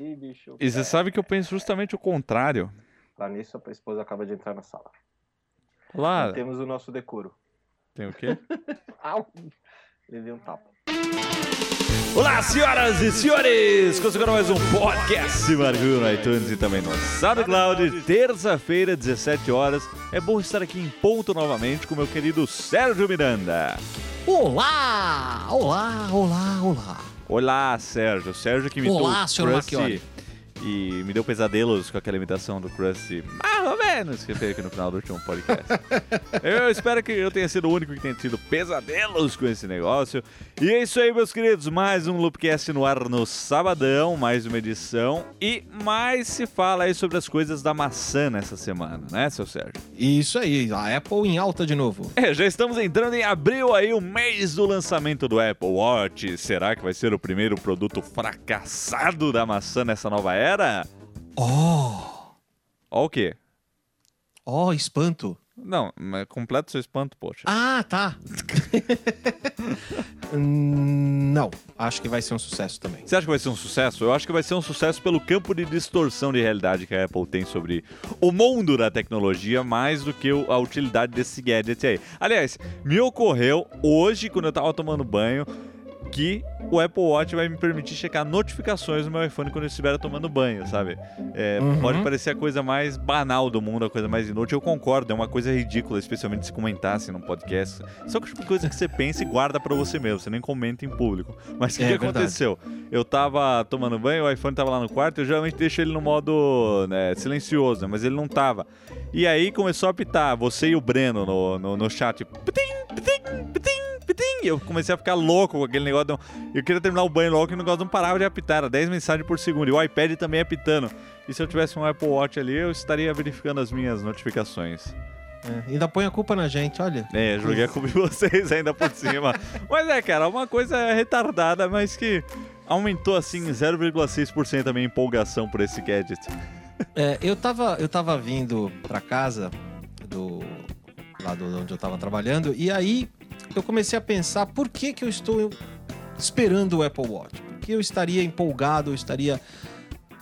Ih, bicho. E você sabe que eu penso justamente o contrário. Lá nisso, a esposa acaba de entrar na sala. Lá. Temos o nosso decoro. Tem o quê? Au! Levei um tapa. Olá, senhoras e senhores! Conseguiram mais um podcast Marcou no iTunes e também no SoundCloud. Terça-feira, 17 horas. É bom estar aqui em ponto novamente com meu querido Sérgio Miranda. Olá! Olá, olá, olá. Olá, Sérgio. Sérgio que imitou Olá, o senhor Krusty Marchiori. e me deu pesadelos com aquela imitação do Krusty, mais menos, que fez aqui no final do último podcast. eu espero que eu tenha sido o único que tenha tido pesadelos com esse negócio. E é isso aí, meus queridos. Mais um Loopcast no ar no sabadão, mais uma edição. E mais se fala aí sobre as coisas da maçã nessa semana, né, seu Sérgio? Isso aí, a Apple em alta de novo. É, já estamos entrando em abril aí, o mês do lançamento do Apple Watch. Será que vai ser o primeiro produto fracassado da maçã nessa nova era? Oh! Ó o quê? Oh, espanto. Não, mas completa seu espanto, poxa. Ah, tá. Hum, Não, acho que vai ser um sucesso também. Você acha que vai ser um sucesso? Eu acho que vai ser um sucesso pelo campo de distorção de realidade que a Apple tem sobre o mundo da tecnologia, mais do que a utilidade desse gadget aí. Aliás, me ocorreu hoje, quando eu tava tomando banho, que o Apple Watch vai me permitir checar notificações no meu iPhone quando eu estiver tomando banho, sabe? É, Uhum. Pode parecer a coisa mais banal do mundo, a coisa mais inútil. Eu concordo, é uma coisa ridícula, especialmente se comentasse num podcast. Só que é tipo coisa que você pensa e guarda pra você mesmo, você nem comenta em público. Mas o que, É que aconteceu? Eu tava tomando banho, o iPhone tava lá no quarto, eu geralmente deixo ele no modo né, silencioso, mas ele não tava. E aí começou a apitar, você e o Breno no, no, no chat. Pitim. E eu comecei a ficar louco com aquele negócio. Eu queria terminar o banho logo e o negócio não parava de apitar. Era 10 mensagens por segundo. E o iPad também apitando. E se eu tivesse um Apple Watch ali, eu estaria verificando as minhas notificações. É, ainda põe a culpa na gente, olha. É, joguei a culpa em vocês ainda por cima. Mas é, cara, uma coisa retardada, mas que aumentou assim 0,6% a minha empolgação por esse gadget. É, eu, tava, eu tava vindo pra casa do lá do onde eu tava trabalhando e aí eu comecei a pensar por que que eu estou esperando o Apple Watch? Por que eu estaria empolgado, eu estaria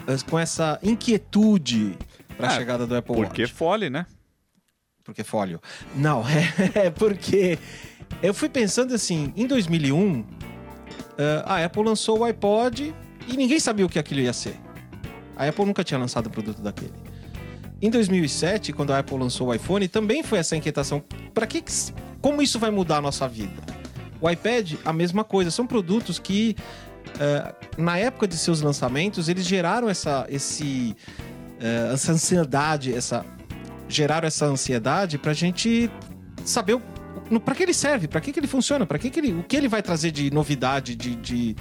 eh, com essa inquietude para a Ah, chegada do Apple Porque Watch? fole, né? Porque fólio. Não, é, porque eu fui pensando assim, em 2001, eh, a Apple lançou o iPod e ninguém sabia o que aquilo ia ser. A Apple nunca tinha lançado um produto daquele. Em 2007, quando a Apple lançou o iPhone, também foi essa inquietação. Para que, como isso vai mudar a nossa vida? O iPad, a mesma coisa. São produtos que, eh, na época de seus lançamentos, eles geraram essa, esse, eh, essa ansiedade, essa geraram essa ansiedade pra gente saber pra que ele serve, pra que, que ele funciona, para que, que ele, o que ele vai trazer de novidade, de, de-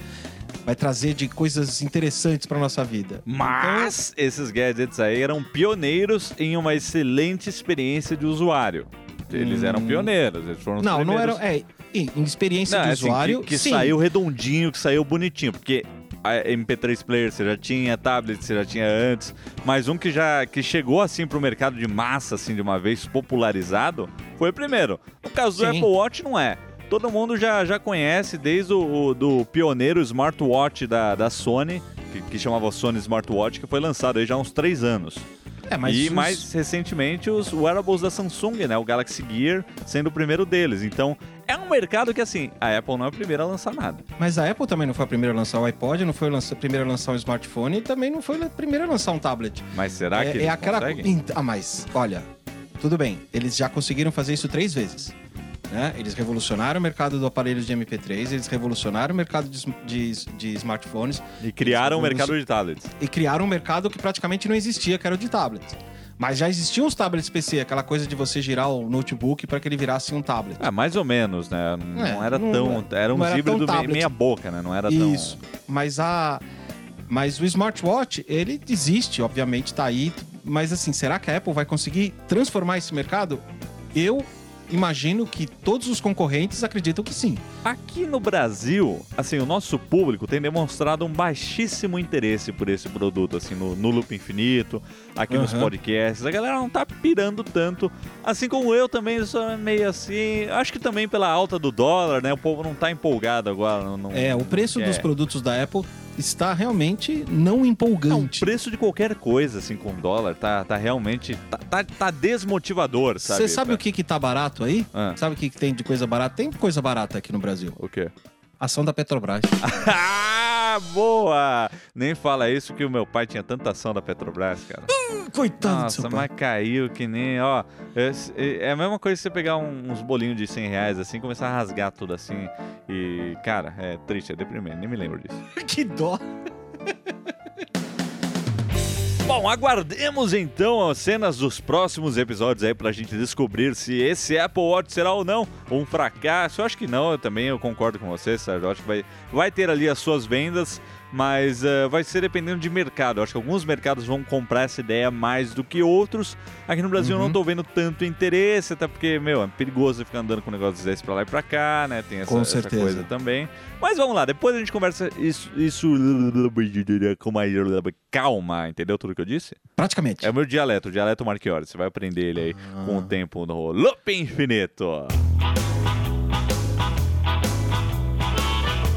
vai trazer de coisas interessantes pra nossa vida. Mas esses gadgets aí eram pioneiros em uma excelente experiência de usuário. Eles eram Hum. pioneiros, eles foram os Não, não primeiros. era. É, em experiência de é assim, usuário. que, que sim. saiu redondinho, que saiu bonitinho, porque a MP3 player você já tinha, tablet você já tinha antes, mas um que já que chegou assim pro mercado de massa assim de uma vez popularizado foi o primeiro. No caso do Sim. Apple Watch não é. Todo mundo já, já conhece desde o, o- do pioneiro smartwatch da, da Sony, que, que chamava Sony Smartwatch, que foi lançado aí já há uns três anos. É, mas e os- mais recentemente os wearables da Samsung, né? O Galaxy Gear sendo o primeiro deles. Então é um mercado que assim, a Apple não é a primeira a lançar nada. Mas a Apple também não foi a primeira a lançar o iPod, não foi a primeira a lançar um smartphone e também não foi a primeira a lançar um tablet. Mas será é, que é aquela. conseguem? Ah, mas, olha, tudo bem. Eles já conseguiram fazer isso três vezes. Né? Eles revolucionaram o mercado do aparelho de MP3, eles revolucionaram o mercado de, de- de smartphones E criaram o mercado de tablets. e criaram um mercado que praticamente não existia, que era o de tablets. Mas já existiam os tablets PC, aquela coisa de você girar o notebook para que ele virasse um tablet. Ah, mais ou menos, né? Não É, era não- tão. Era um híbrido tão tablet. meia boca, né? Não era Isso. Mas a. Mas o smartwatch, ele existe, obviamente, tá aí. Mas assim, será que a Apple vai conseguir transformar esse mercado? Eu imagino que todos os concorrentes acreditam que sim. Aqui no Brasil, assim, o nosso público tem demonstrado um baixíssimo interesse por esse produto, assim, no, no Loop Infinito, aqui nos Aham. podcasts. A galera não tá pirando tanto. Assim como eu também sou meio assim. Acho que também pela alta do dólar, né? O povo não tá empolgado agora. Não- É, o preço É. dos produtos da Apple está realmente não Não, o empolgante. preço de qualquer coisa, assim, com dólar, tá, tá realmente. Tá, tá, tá desmotivador, sabe? Você sabe o que que tá barato aí? Ah. Sabe o que que tem de coisa barata? Tem coisa barata aqui no Brasil. O quê? Ação da Petrobras. Boa! Nem fala isso que o meu pai tinha tanta ação da Petrobras, cara. Coitado do Nossa, seu pai. mas caiu que nem, ó. É, é a mesma coisa que você pegar um- uns bolinhos de 100 reais assim, começar a rasgar tudo assim. E, cara, é triste, é deprimente, nem me lembro disso. Que dó. Bom, aguardemos então as cenas dos próximos episódios aí pra gente descobrir se esse Apple Watch será ou não um fracasso. Eu acho que não, eu também eu concordo com você, Sérgio. Eu acho que vai, vai ter ali as suas vendas, mas eh, vai ser dependendo de mercado. Eu acho que alguns mercados vão comprar essa ideia mais do que outros. Aqui no Brasil eu não Uhum. tô vendo tanto interesse, até porque, meu, é perigoso ficar andando com negócios desses pra lá e pra cá, né? Tem essa, essa coisa também. Mas vamos lá, depois a gente conversa isso, isso com mais calma, entendeu tudo que eu disse? Praticamente. É o meu dialeto, o dialeto Marchiori. Você vai aprender ele aí com o Ah. tempo no Loop Infinito.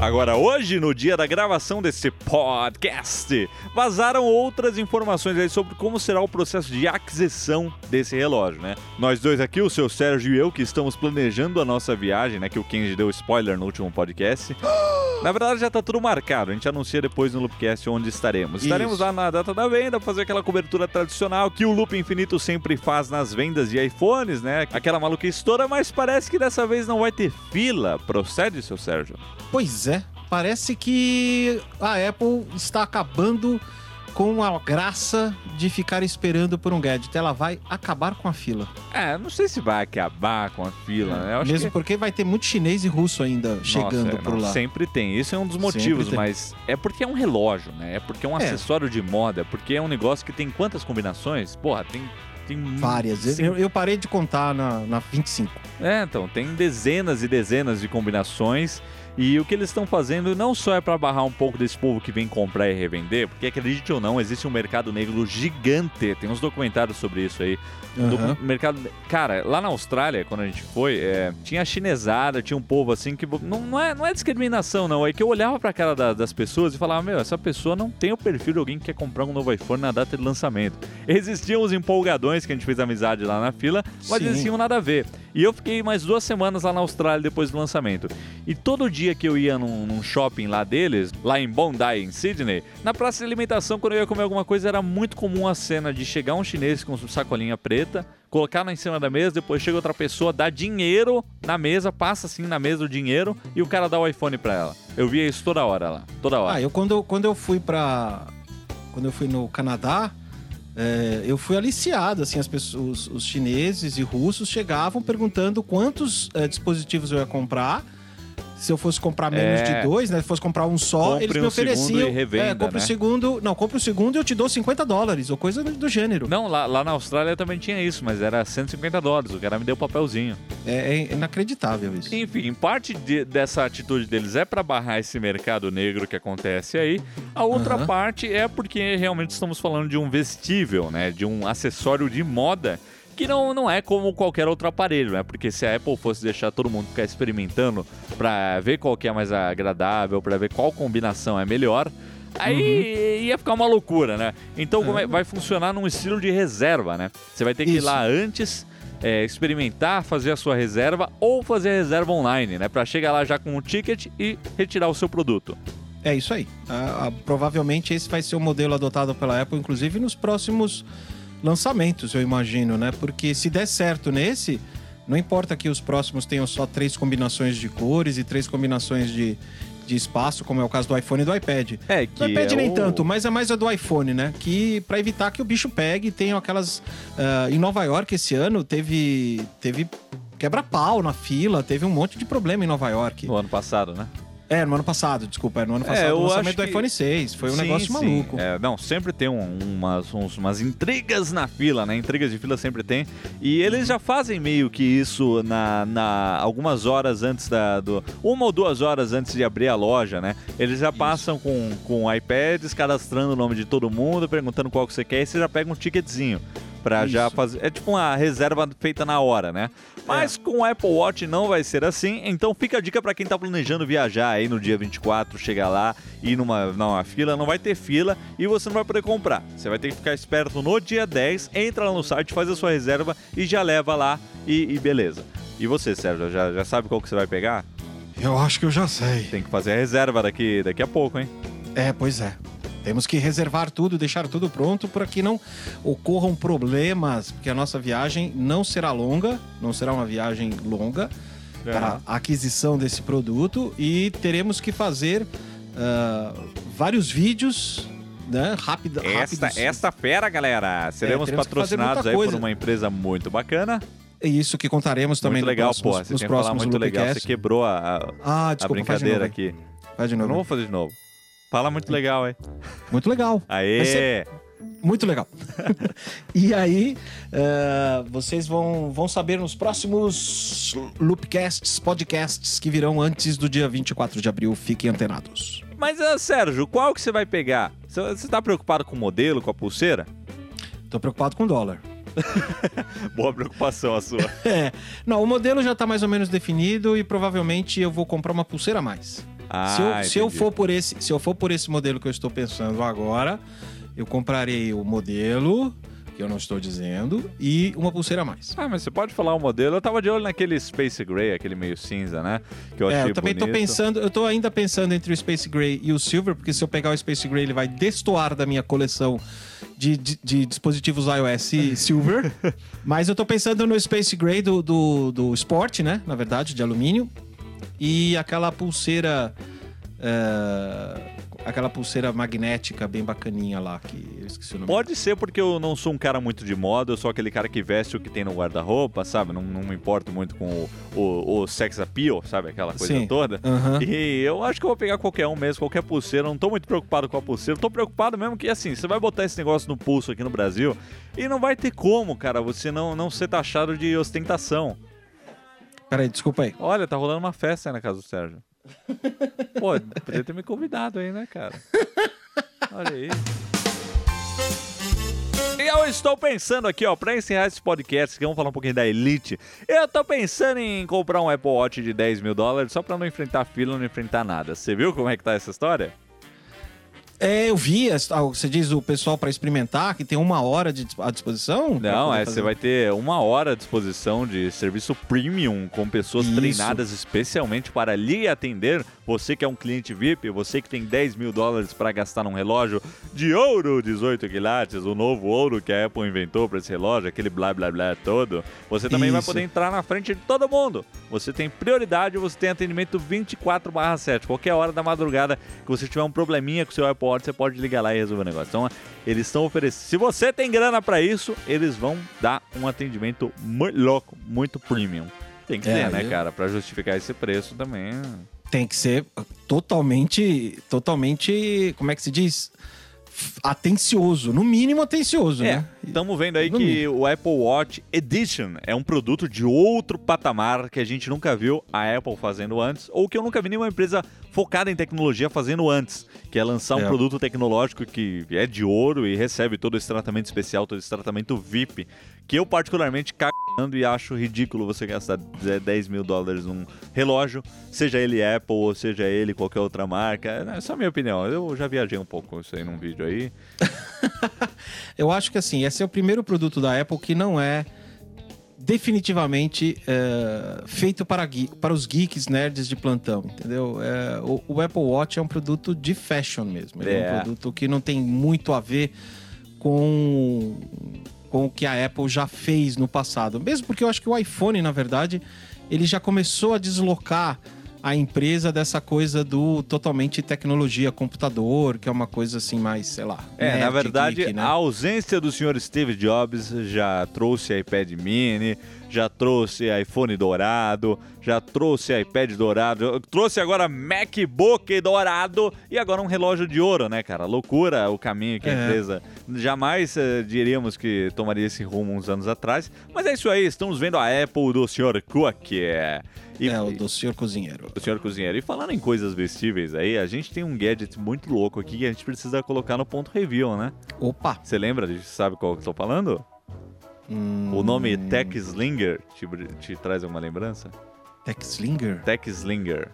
Agora, hoje, no dia da gravação desse podcast, vazaram outras informações aí sobre como será o processo de aquisição desse relógio, né? Nós dois aqui, o seu Sérgio e eu, que estamos planejando a nossa viagem, né? Que o Kenji deu spoiler no último podcast. Na verdade, já tá tudo marcado. A gente anuncia depois no Loopcast onde estaremos. Estaremos Isso. lá na data da venda, fazer aquela cobertura tradicional que o Loop Infinito sempre faz nas vendas de iPhones, né? Aquela maluquice toda, mas parece que dessa vez não vai ter fila. Procede, seu Sérgio? Pois é. Parece que a Apple está acabando com a graça de ficar esperando por um gadget. Ela vai acabar com a fila. É, não sei se vai acabar com a fila, né? Mesmo que... porque vai ter muito chinês e russo ainda chegando Nossa, é, por não, lá. Sempre tem. Isso é um dos motivos, mas é porque é um relógio, né? É porque é um É. acessório de moda, é porque é um negócio que tem quantas combinações? Porra, tem. tem Várias. Eu, eu parei de contar na, na 25. É, então, tem dezenas e dezenas de combinações. E o que eles estão fazendo não só é para barrar um pouco desse povo que vem comprar e revender, porque acredite ou não, existe um mercado negro gigante. Tem uns documentários sobre isso aí. Um docu- Aham. mercado. Cara, lá na Austrália, quando a gente foi, é, tinha chinesada, tinha um povo assim que. Não, não, é, não é discriminação, não. É que eu olhava pra cara da- das pessoas e falava: Meu, essa pessoa não tem o perfil de alguém que quer comprar um novo iPhone na data de lançamento. Existiam os empolgadões que a gente fez amizade lá na fila, mas Sim. eles tinham nada a ver. E eu fiquei mais duas semanas lá na Austrália depois do lançamento. E todo dia que eu ia num, num shopping lá deles, lá em Bondi, em Sydney, na praça de alimentação, quando eu ia comer alguma coisa, era muito comum a cena de chegar um chinês com sacolinha preta, colocar lá em cima da mesa, depois chega outra pessoa, dá dinheiro na mesa, passa assim na mesa o dinheiro e o cara dá o iPhone pra ela. Eu via isso toda hora lá, toda hora. Ah, eu quando, quando eu fui pra. Quando eu fui no Canadá, é, eu fui aliciado, assim, as pessoas, os, os chineses e russos chegavam perguntando quantos é, dispositivos eu ia comprar. Se eu fosse comprar menos É. de dois, né? Se fosse comprar um só, Compre eles me um ofereciam. revenda, é, compre né? o segundo. Não, compre o segundo e eu te dou 50 dólares, ou coisa do, gênero. Não, lá, lá na Austrália também tinha isso, mas era 150 dólares. O cara me deu o papelzinho. É, é inacreditável isso. Enfim, parte de- dessa atitude deles é para barrar esse mercado negro que acontece aí. A outra Aham. parte é porque realmente estamos falando de um vestível, né? De um acessório de moda que não, não é como qualquer outro aparelho, né? Porque se a Apple fosse deixar todo mundo ficar experimentando para ver qual que é mais agradável, para ver qual combinação é melhor, aí ia ficar uma loucura, né? Então é- vai funcionar num estilo de reserva, né? Você vai ter que ir Isso. lá antes é, experimentar, fazer a sua reserva ou fazer a reserva online, né? Pra chegar lá já com o ticket e retirar o seu produto. É isso aí. Ah, ah, provavelmente esse vai ser o modelo adotado pela Apple, inclusive nos próximos lançamentos, eu imagino, né? Porque se der certo nesse, não importa que os próximos tenham só três combinações de cores e três combinações de, de espaço, como é o caso do iPhone e do iPad. É, que Do iPad é nem o- tanto, mas é mais a do iPhone, né? Que para evitar que o bicho pegue, tem aquelas. ah, em Nova York esse ano teve teve quebra-pau na fila, teve um monte de problema em Nova York. No ano passado, né? É, no ano passado, desculpa, é no ano É, passado, eu o lançamento do que- iPhone 6. Foi um Sim, negócio sim. maluco. É, não, sempre tem um- umas, uns- umas intrigas na fila, né? Intrigas de fila sempre tem. E eles já fazem meio que isso na, na algumas horas antes da. Do, uma ou duas horas antes de abrir a loja, né? Eles já passam com, com iPads, cadastrando o nome de todo mundo, perguntando qual que você quer, e você já pega um ticketzinho. Pra já fazer. É tipo uma reserva feita na hora, né? Mas com o Apple Watch não vai ser assim. Então fica a dica pra quem tá planejando viajar aí no dia 24, chegar lá e numa, numa fila, não vai ter fila e você não vai poder comprar. Você vai ter que ficar esperto no dia 10, entra lá no site, faz a sua reserva e já leva lá e, e beleza. E você, Sérgio, já, já sabe qual que você vai pegar? Eu acho que eu já sei. Tem que fazer a reserva daqui, daqui a pouco, hein? É, pois é. Temos que reservar tudo, deixar tudo pronto para que não ocorram problemas, porque a nossa viagem não será longa, não será uma viagem longa para a aquisição desse produto e teremos que fazer ah, vários vídeos, né, rápido, Esta, esta fera, galera! Seremos fazer patrocinados aí por uma empresa muito bacana. É isso que contaremos também muito no legal, próximos, pô. Nos falar próximos muito legal. Você quebrou a, a- Ah, a desculpa, faz de novo. brincadeira aqui. Faz de Eu novo. não vou fazer de novo. Fala muito legal, hein? Muito legal. Aê! Ser- Muito legal. e aí, eh, vocês vão, vão saber nos próximos Loopcasts, podcasts que virão antes do dia 24 de abril. Fiquem antenados. Mas, ah, Sérgio, qual que você vai pegar? Você, você tá preocupado com o modelo, com a pulseira? Tô preocupado com o dólar. Boa preocupação a sua. É. Não, o modelo já tá mais ou menos definido e provavelmente eu vou comprar uma pulseira a mais. Ah, se, eu, se eu for por esse, se eu for por esse modelo que eu estou pensando agora, eu comprarei o modelo que eu não estou dizendo e uma pulseira a mais. Ah, mas você pode falar o modelo. Eu tava de olho naquele Space Gray, aquele meio cinza, né? Que eu achei É, eu também tô bonito. pensando, eu tô ainda pensando entre o Space Gray e o Silver, porque se eu pegar o Space Gray, ele vai destoar da minha coleção de, de- de dispositivos iOS Silver. Mas eu tô pensando no Space Gray do, do, do Sport, né? Na verdade, de alumínio. E aquela pulseira. é, aquela pulseira magnética bem bacaninha lá, que eu esqueci o nome. Pode ser porque eu não sou um cara muito de moda, eu sou aquele cara que veste o que tem no guarda-roupa, sabe? Não, não me importo muito com o, o, o sex appeal, sabe? Aquela coisa Sim. toda. Aham. E eu acho que eu vou pegar qualquer um mesmo, qualquer pulseira. Eu não tô muito preocupado com a pulseira. Eu tô preocupado mesmo que, assim, você vai botar esse negócio no pulso aqui no Brasil e não vai ter como, cara, você não, não ser taxado de ostentação. Peraí, desculpa aí. Olha, tá rolando uma festa aí na casa do Sérgio. Pô, poderia ter me convidado aí, né, cara? Olha aí. E eu estou pensando aqui, ó, pra encerrar esse podcast, que vamos falar um pouquinho da Elite. Eu tô pensando em comprar um Apple Watch de 10 mil dólares só pra não enfrentar fila, não enfrentar nada. Você viu como é que tá essa história? É, eu vi, ah, você diz o pessoal para experimentar, que tem uma hora de, à disposição? Não, é, fazer? você vai ter uma hora à disposição de serviço premium com pessoas Isso. treinadas especialmente para lhe atender. Você que é um cliente VIP, você que tem 10 mil dólares para gastar num relógio de ouro 18 quilates, o novo ouro que a Apple inventou para esse relógio, aquele blá blá blá todo. Você também vai Isso. poder entrar na frente de todo mundo. Você tem prioridade, você tem atendimento 24/7. Qualquer hora da madrugada que você tiver um probleminha com o seu Apple Você pode ligar lá e resolver o negócio. Então, eles estão oferecendo. Se você tem grana para isso, eles vão dar um atendimento muito louco, muito premium. Tem que É, ter, né, eu- cara? Para justificar esse preço também. Tem que ser totalmente, totalmente, como é que se diz? Atencioso, no mínimo atencioso, É, né? estamos vendo aí No que o Apple Watch Edition é um produto de outro patamar que a gente nunca viu a Apple fazendo antes, ou que eu nunca vi nenhuma empresa focada em tecnologia fazendo antes, que é lançar um É. produto tecnológico que é de ouro e recebe todo esse tratamento especial, todo esse tratamento VIP, que eu particularmente cagando e acho ridículo você gastar 10 mil dólares num relógio, seja ele Apple ou seja ele qualquer outra marca. É só a minha opinião. Eu já viajei um pouco com isso aí num vídeo aí. Eu acho que assim, esse é o primeiro produto da Apple que não é definitivamente é, feito para, para os geeks nerds de plantão, entendeu? É, o, o Apple Watch é um produto de fashion mesmo. Ele é. É. um produto que não tem muito a ver com, com o que a Apple já fez no passado. Mesmo porque eu acho que o iPhone, na verdade, ele já começou a deslocar a empresa dessa coisa do totalmente tecnologia, computador, que é uma coisa assim mais, sei lá. É, na verdade, geek, né? a ausência do senhor Steve Jobs já trouxe iPad mini, já trouxe iPhone dourado, já trouxe iPad dourado, trouxe agora MacBook dourado e agora um relógio de ouro, né, cara? Loucura o caminho que a É. empresa jamais eh, diríamos que tomaria esse rumo uns anos atrás. Mas é isso aí, estamos vendo a Apple do senhor Cook. É, e, É, o do senhor cozinheiro. do senhor cozinheiro. E falando em coisas vestíveis aí, a gente tem um gadget muito louco aqui que a gente precisa colocar no ponto review, né? Opa! Você lembra? Sabe qual que eu tô falando? Hum, O nome Tech Slinger te, te traz alguma lembrança? Tech Slinger? Tech Slinger.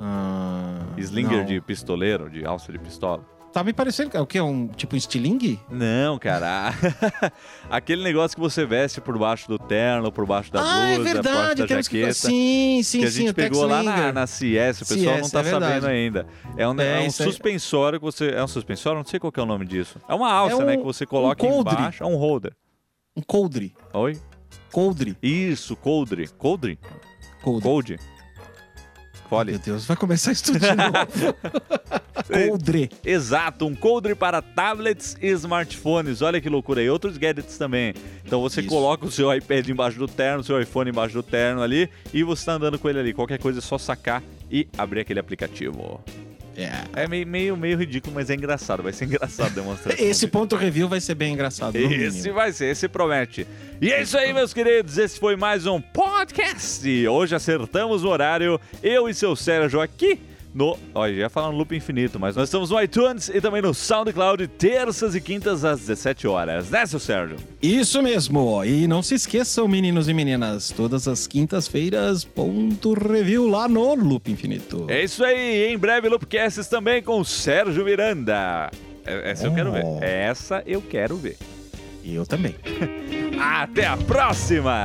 Ah, Slinger não. de pistoleiro, de alça de pistola. Tá me parecendo que é o quê? Um, tipo um estilingue? Não, cara. Aquele negócio que você veste por baixo do terno, por baixo da ah, é blusa, por baixo verdade. da Temos que... jaqueta. Sim, sim, que a sim. gente Tech pegou lá na, na CS, o pessoal não CS, tá é verdade. sabendo ainda. É um, É, é um suspensório que você. É um suspensório? Não sei qual que é o nome disso. É uma alça, É um- né? Que você coloca um coldre. embaixo. É um holder. Um coldre. Oi? Coldre. Isso, coldre. Coldre? Coldre. Cold? Fole. Meu Deus, vai começar isso tudo de novo. coldre. Exato, um coldre para tablets e smartphones. Olha que loucura. E outros gadgets também. Então você Isso. coloca o seu iPad embaixo do terno, o seu iPhone embaixo do terno ali e você tá andando com ele ali. Qualquer coisa é só sacar e abrir aquele aplicativo. É. É meio, meio, meio ridículo, mas é engraçado. Vai ser engraçado demonstrar. Esse ponto review vai ser bem engraçado. Esse vai ser, esse promete. E é isso aí, meus queridos. Esse foi mais um podcast. Hoje acertamos o horário. Eu e seu Sérgio aqui no. Olha, já falar no loop infinito, mas nós estamos no iTunes e também no SoundCloud, terças e quintas às 17 horas. Né, seu Sérgio? Isso mesmo. E não se esqueçam, meninos e meninas, todas as quintas-feiras, ponto review lá no Loop Infinito. É isso aí. Em breve, Loopcasts também com o Sérgio Miranda. É- Essa eu quero ver. Oh. Essa eu quero ver. E eu também. Até a próxima!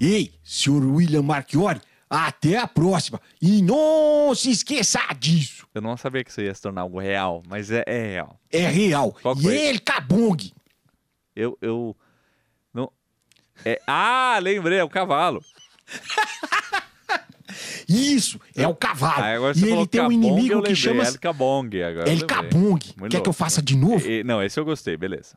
Ei, senhor William Marchiori, até a próxima. E não se esqueça disso. Eu não sabia que isso ia se tornar algo real, mas é, é real. É real. Qual e ele, Cabong. Eu, eu não. É, ah, lembrei, é o cavalo. Isso, é o cavalo. Ah, e ele tem um inimigo que chama El Cabong. Agora El. Cabong. Quer que eu faça de novo? E- não, esse eu gostei, beleza.